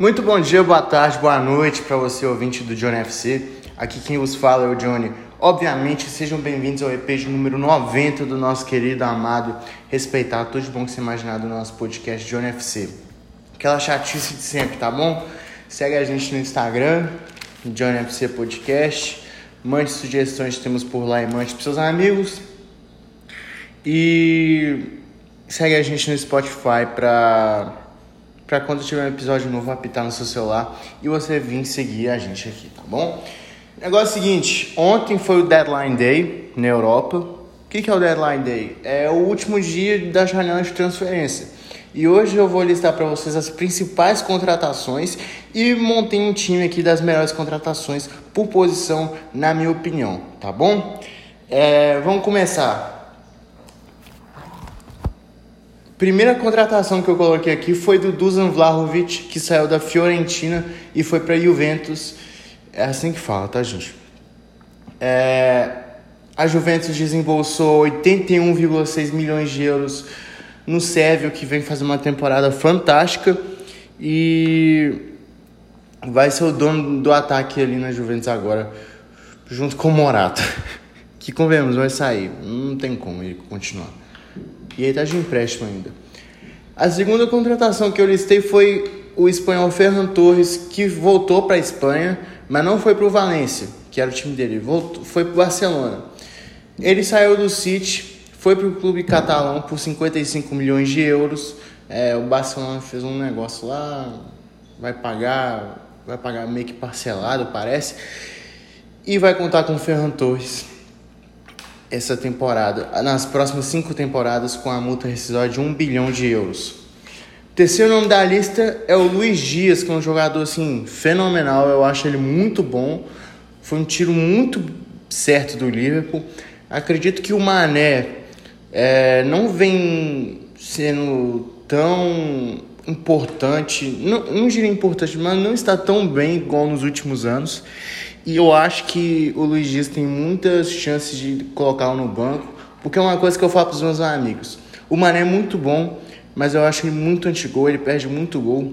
Muito bom dia, boa tarde, boa noite para você, ouvinte do Johnny FC. Aqui quem vos fala é o Johnny. Obviamente, sejam bem-vindos ao EP de número 90 do nosso querido, amado, respeitado, tudo de bom que você imaginar do nosso podcast Johnny FC. Aquela chatice de sempre, tá bom? Segue a gente no Instagram, Johnny FC Podcast. Mande sugestões que temos por lá e mande para seus amigos. E segue a gente no Spotify para para quando tiver um episódio novo apitar no seu celular e você vir seguir a gente aqui, tá bom? Negócio é seguinte, ontem foi o Deadline Day na Europa. O que, que é o Deadline Day? É o último dia da janela de transferência. E hoje eu vou listar para vocês as principais contratações e montei um time aqui das melhores contratações por posição, na minha opinião, tá bom? É, vamos começar. Primeira contratação que eu coloquei aqui foi do Dusan Vlahovic, que saiu da Fiorentina e foi para Juventus. É assim que fala, tá, gente? É, a Juventus desembolsou 81,6 milhões de euros no Sérvio, que vem fazer uma temporada fantástica e vai ser o dono do ataque ali na Juventus agora, junto com o Morata. Que convenhamos, vai sair. Não tem como ele continuar. E ele tá de empréstimo ainda. A segunda contratação que eu listei foi o espanhol Ferran Torres, que voltou para a Espanha, mas não foi para o Valência, que era o time dele, voltou, foi para o Barcelona. Ele saiu do City, foi para o clube catalão por 55 milhões de euros. É, o Barcelona fez um negócio lá, vai pagar, vai pagar meio que parcelado, parece, e vai contar com o Ferran Torres essa temporada, nas próximas cinco temporadas, com a multa rescisória de 1 bilhão de euros. Terceiro nome da lista é o Luiz Dias, que é um jogador assim fenomenal. Eu acho ele muito bom. Foi um tiro muito certo do Liverpool. Acredito que o Mané é, não vem sendo tão importante, não, não diria importante, mas não está tão bem igual nos últimos anos. E eu acho que o Luiz Dias tem muitas chances de colocá-lo no banco, porque é uma coisa que eu falo para os meus amigos. O Mané é muito bom, mas eu acho ele muito antigol, ele perde muito gol.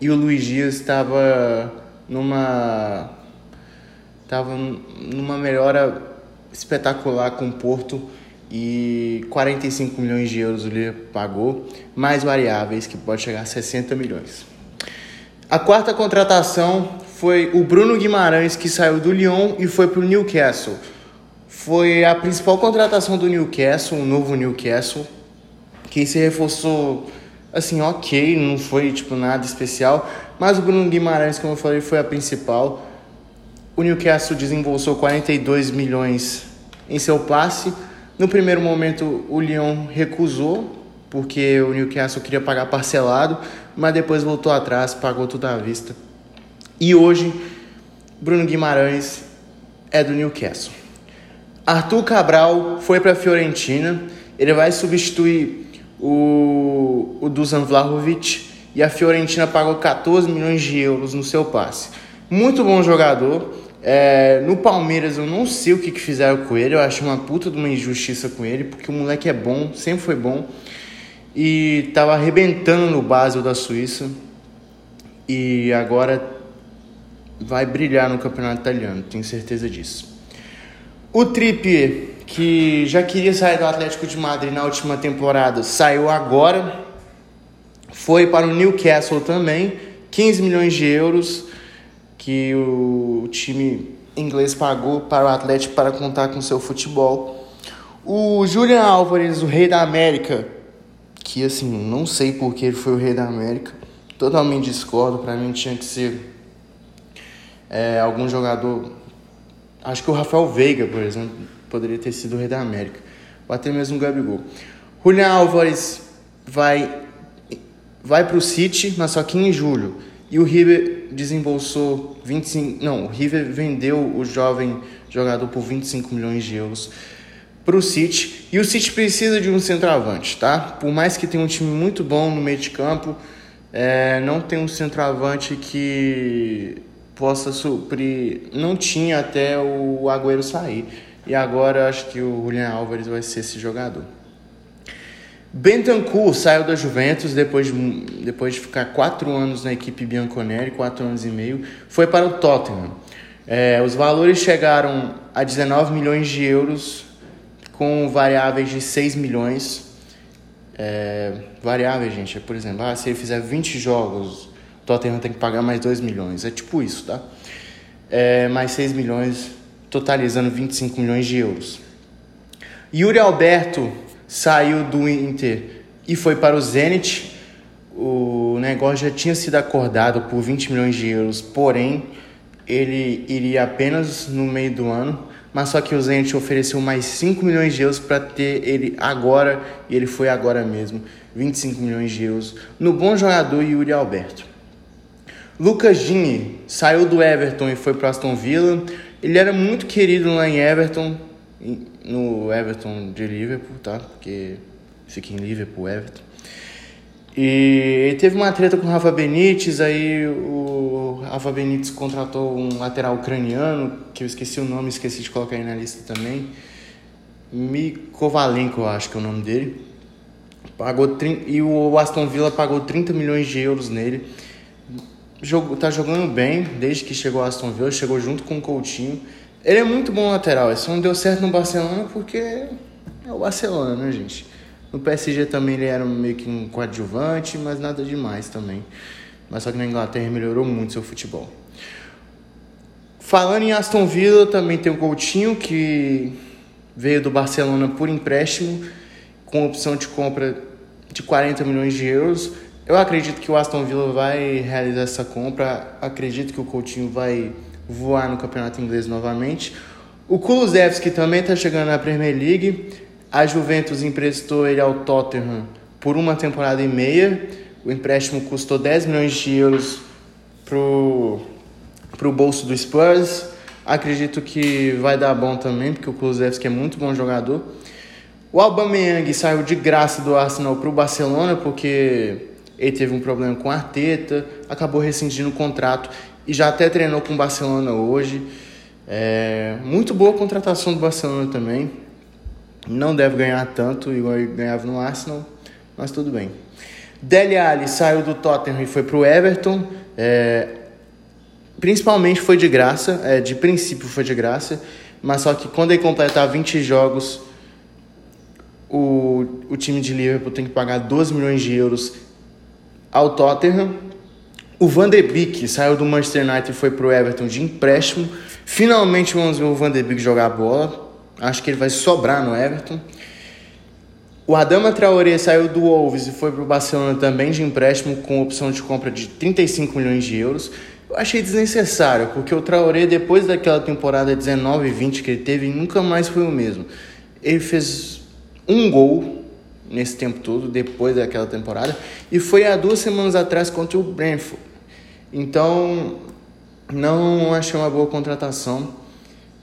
E o Luiz Dias estava numa estava numa melhora espetacular com o Porto e 45 milhões de euros Liverpool pagou, mais variáveis que pode chegar a 60 milhões. A quarta contratação foi o Bruno Guimarães, que saiu do Lyon e foi para o Newcastle. Foi a principal contratação do Newcastle, um novo Newcastle, que se reforçou assim, ok, não foi tipo nada especial, mas o Bruno Guimarães, como eu falei, foi a principal. O Newcastle desembolsou 42 milhões em seu passe. No primeiro momento, o Lyon recusou, porque o Newcastle queria pagar parcelado, mas depois voltou atrás, pagou tudo à vista. E hoje, Bruno Guimarães é do Newcastle. Arthur Cabral foi para a Fiorentina. Ele vai substituir o, o Dusan Vlahovic e a Fiorentina pagou 14 milhões de euros no seu passe. Muito bom jogador. É, no Palmeiras eu não sei o que, que fizeram com ele. Eu acho uma puta de uma injustiça com ele, porque o moleque é bom, sempre foi bom. E tava arrebentando no Basel da Suíça. E agora vai brilhar no campeonato italiano, tenho certeza disso. O Trippier, que já queria sair do Atlético de Madrid na última temporada, saiu agora, foi para o Newcastle também, 15 milhões de euros que o time inglês pagou para o Atlético para contar com seu futebol. O Julian Álvares, o rei da América, que assim, não sei porque ele foi o rei da América, totalmente discordo, para mim tinha que ser é, algum jogador. Acho que o Rafael Veiga, por exemplo, poderia ter sido o rei da América. Ou até mesmo o Gabigol. Julian Álvares vai, vai para o City, mas só que em julho. E o River desembolsou 25. Não, o River vendeu o jovem jogador por 25 milhões de euros para o City. E o City precisa de um centroavante, tá? Por mais que tenha um time muito bom no meio de campo, é, não tem um centroavante que possa suprir. Não tinha até o Agüero sair. E agora acho que o Julian Álvares vai ser esse jogador. Bentancur saiu da Juventus depois de, depois de ficar quatro anos na equipe Bianconeri, quatro anos e meio, foi para o Tottenham. É, os valores chegaram a 19 milhões de euros, com variáveis de 6 milhões. É, variáveis, gente, é, por exemplo, ah, se ele fizer 20 jogos, Tottenham tem que pagar mais 2 milhões. É tipo isso, tá? É, mais 6 milhões, totalizando 25 milhões de euros. Yuri Alberto saiu do Inter e foi para o Zenit. O negócio já tinha sido acordado por 20 milhões de euros, porém ele iria apenas no meio do ano, mas só que o Zenit ofereceu mais 5 milhões de euros para ter ele agora, e ele foi agora mesmo, 25 milhões de euros, no bom jogador Yuri Alberto. Lucas Dini saiu do Everton e foi para Aston Villa. Ele era muito querido lá em Everton, no Everton de Liverpool, tá? Porque fica em Liverpool, Everton. E teve uma treta com o Rafa Benítez, aí o Rafa Benítez contratou um lateral ucraniano, que eu esqueci o nome, esqueci de colocar aí na lista também. Mikovalenko, eu acho que é o nome dele. Pagou e o Aston Villa pagou 30 milhões de euros nele. Jogo, tá jogando bem desde que chegou o Aston Villa, chegou junto com o Coutinho. Ele é muito bom lateral, isso não deu certo no Barcelona porque é o Barcelona, né, gente? No PSG também ele era meio que um coadjuvante, mas nada demais também. Mas só que na Inglaterra melhorou muito seu futebol. Falando em Aston Villa, também tem o Coutinho, que veio do Barcelona por empréstimo, com opção de compra de 40 milhões de euros. Eu acredito que o Aston Villa vai realizar essa compra. Acredito que o Coutinho vai voar no campeonato inglês novamente. O Kulusevski também está chegando na Premier League. A Juventus emprestou ele ao Tottenham por uma temporada e meia. O empréstimo custou 10 milhões de euros pro, pro bolso do Spurs. Acredito que vai dar bom também, porque o Kulusevski é muito bom jogador. O Aubameyang saiu de graça do Arsenal para o Barcelona, porque ele teve um problema com a Arteta, acabou rescindindo o contrato e já até treinou com o Barcelona hoje. É, muito boa contratação do Barcelona também. Não deve ganhar tanto, igual ele ganhava no Arsenal, mas tudo bem. Dele Alli saiu do Tottenham e foi para o Everton. É, principalmente foi de graça, é, de princípio foi de graça, mas só que quando ele completar 20 jogos, o, o time de Liverpool tem que pagar 12 milhões de euros ao Tottenham o Van de Beek saiu do Manchester United e foi pro Everton de empréstimo. Finalmente vamos ver o Van de Beek jogar bola. Acho que ele vai sobrar no Everton. O Adama Traoré saiu do Wolves e foi pro Barcelona também de empréstimo com opção de compra de 35 milhões de euros. Eu achei desnecessário, porque o Traoré, depois daquela temporada 19 e 20 que ele teve, nunca mais foi o mesmo. Ele fez um gol nesse tempo todo, depois daquela temporada, e foi há duas semanas atrás contra o Brentford. Então, não achei uma boa contratação.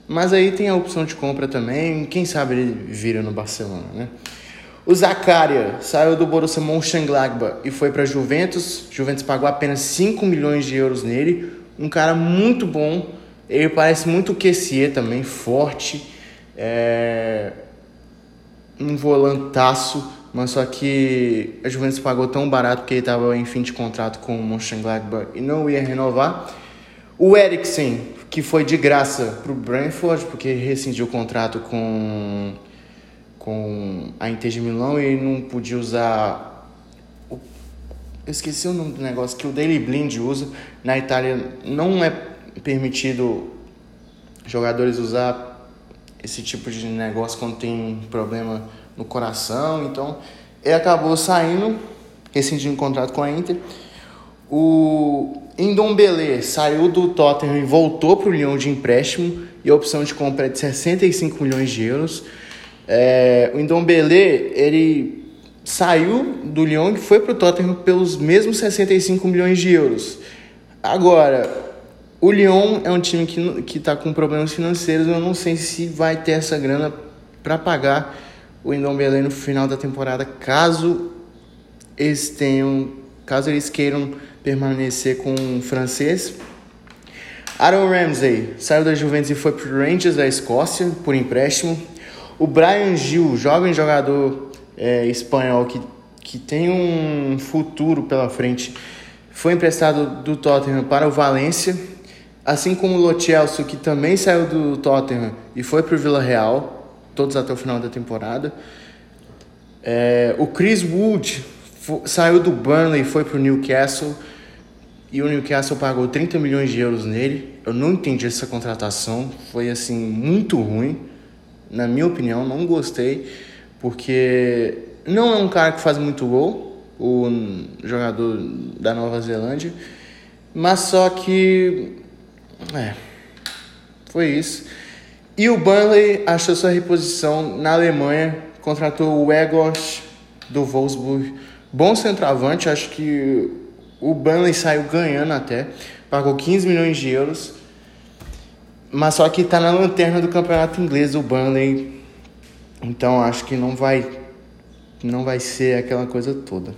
Mas aí tem a opção de compra também, quem sabe ele vira no Barcelona, né? O Zakaria saiu do Borussia Mönchengladbach e foi para Juventus. Juventus pagou apenas 5 milhões de euros nele. Um cara muito bom. Ele parece muito Kessier também, forte. É... Um volantaço mas só que a Juventus pagou tão barato que ele estava em fim de contrato com o Mönchengladbach e não ia renovar. O Eriksen, que foi de graça para o Brentford, porque rescindiu o contrato com, com a Inter de Milão e não podia usar... O, eu esqueci o nome do negócio que o Daily Blind usa. Na Itália não é permitido jogadores usar esse tipo de negócio quando tem problema no coração. Então, ele acabou saindo, rescindindo o contrato com a Inter. O Indombele saiu do Tottenham e voltou para o Lyon de empréstimo e a opção de compra é de 65 milhões de euros. É, o Indombele, ele saiu do Lyon e foi para o Tottenham pelos mesmos 65 milhões de euros. Agora, o Lyon é um time que está com problemas financeiros, eu não sei se vai ter essa grana para pagar o Indombele no final da temporada, caso eles tenham, caso eles queiram permanecer com o francês. Aaron Ramsey saiu da Juventus e foi para o Rangers da Escócia por empréstimo. O Brian Gil, jovem jogador é, espanhol que, que tem um futuro pela frente. Foi emprestado do Tottenham para o Valência, assim como o Lo Celso, que também saiu do Tottenham e foi para o Vila Real, todos até o final da temporada. É, o Chris Wood saiu do Burnley e foi para o Newcastle e o Newcastle pagou 30 milhões de euros nele. Eu não entendi essa contratação, foi assim muito ruim, na minha opinião, não gostei, porque não é um cara que faz muito gol, o jogador da Nova Zelândia, mas só que é, foi isso. E o Burnley achou sua reposição na Alemanha, contratou o Egos do Wolfsburg, bom centroavante, acho que o Burnley saiu ganhando até, pagou 15 milhões de euros. Mas só que está na lanterna do campeonato inglês o Burnley. Então acho que não vai não vai ser aquela coisa toda.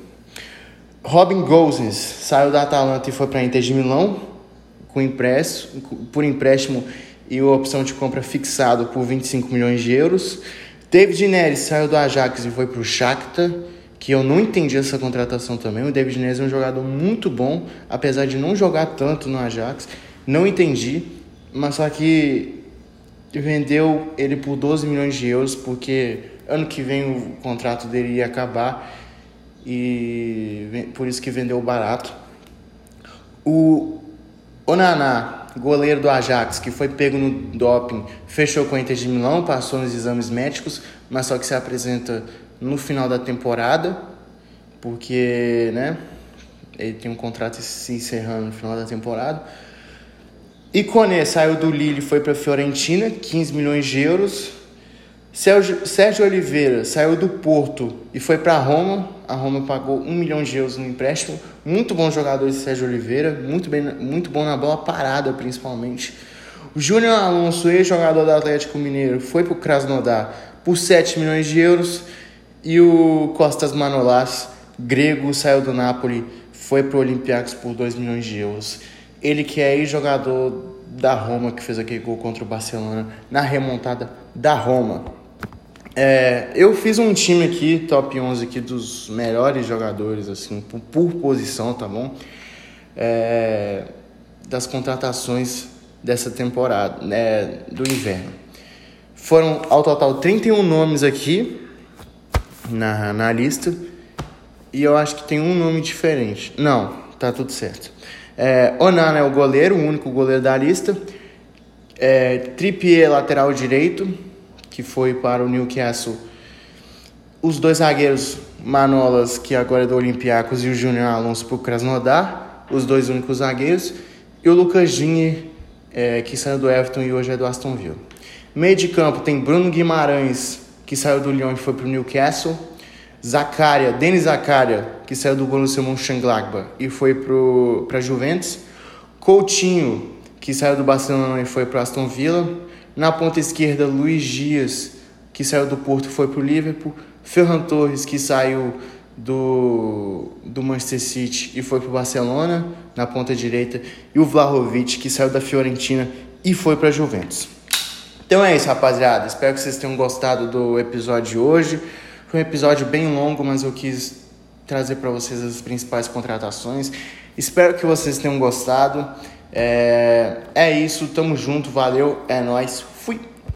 Robin Gosens saiu da Atalanta e foi para Inter de Milão com empréstimo, por empréstimo e opção de compra fixado por 25 milhões de euros. David Neres saiu do Ajax e foi para o Shakhtar que eu não entendi essa contratação também. O David Neres é um jogador muito bom, apesar de não jogar tanto no Ajax. Não entendi, mas só que vendeu ele por 12 milhões de euros, porque ano que vem o contrato dele ia acabar e por isso que vendeu barato. O Onaná, goleiro do Ajax, que foi pego no doping, fechou com a Inter de Milão, passou nos exames médicos, mas só que se apresenta no final da temporada, porque, né, ele tem um contrato se encerrando no final da temporada. E Koné saiu do Lille e foi para a Fiorentina, 15 milhões de euros. Sérgio, Oliveira saiu do Porto e foi para Roma. A Roma pagou 1 milhão de euros no empréstimo. Muito bom jogador esse Sérgio Oliveira, muito, bem, muito bom na bola parada principalmente. O Júnior Alonso, ex-jogador do Atlético Mineiro, foi para o Krasnodar por 7 milhões de euros. E o Costas Manolas, grego, saiu do Napoli, foi para o Olympiacos por 2 milhões de euros. Ele que é ex-jogador da Roma, que fez aquele gol contra o Barcelona na remontada da Roma. É, eu fiz um time aqui, top 11 aqui dos melhores jogadores, assim, por, por posição, tá bom? É, das contratações dessa temporada, né, do inverno. Foram ao total 31 nomes aqui, na, na lista. E eu acho que tem um nome diferente. Não, tá tudo certo. É, Onana é o goleiro, o único goleiro da lista. É, lateral direito, que foi para o Newcastle. Os dois zagueiros, Manolas, que agora é do Olympiacos, e o Júnior Alonso para o Krasnodar. Os dois únicos zagueiros. E o Lucas Ginner, é, que saiu do Everton e hoje é do Aston Villa. Meio de campo tem Bruno Guimarães, que saiu do Lyon e foi para o Newcastle. Zakaria, Denis Zakaria, que saiu do Borussia Mönchengladbach e foi para a Juventus. Coutinho, que saiu do Barcelona e foi para Aston Villa. Na ponta esquerda, Luiz Dias, que saiu do Porto foi para o Liverpool. Ferran Torres, que saiu do, do Manchester City e foi para o Barcelona, na ponta direita. E o Vlahovic, que saiu da Fiorentina e foi para a Juventus. Então é isso, rapaziada. Espero que vocês tenham gostado do episódio de hoje. Foi um episódio bem longo, mas eu quis trazer para vocês as principais contratações. Espero que vocês tenham gostado. É, é isso, tamo junto, valeu, é nóis,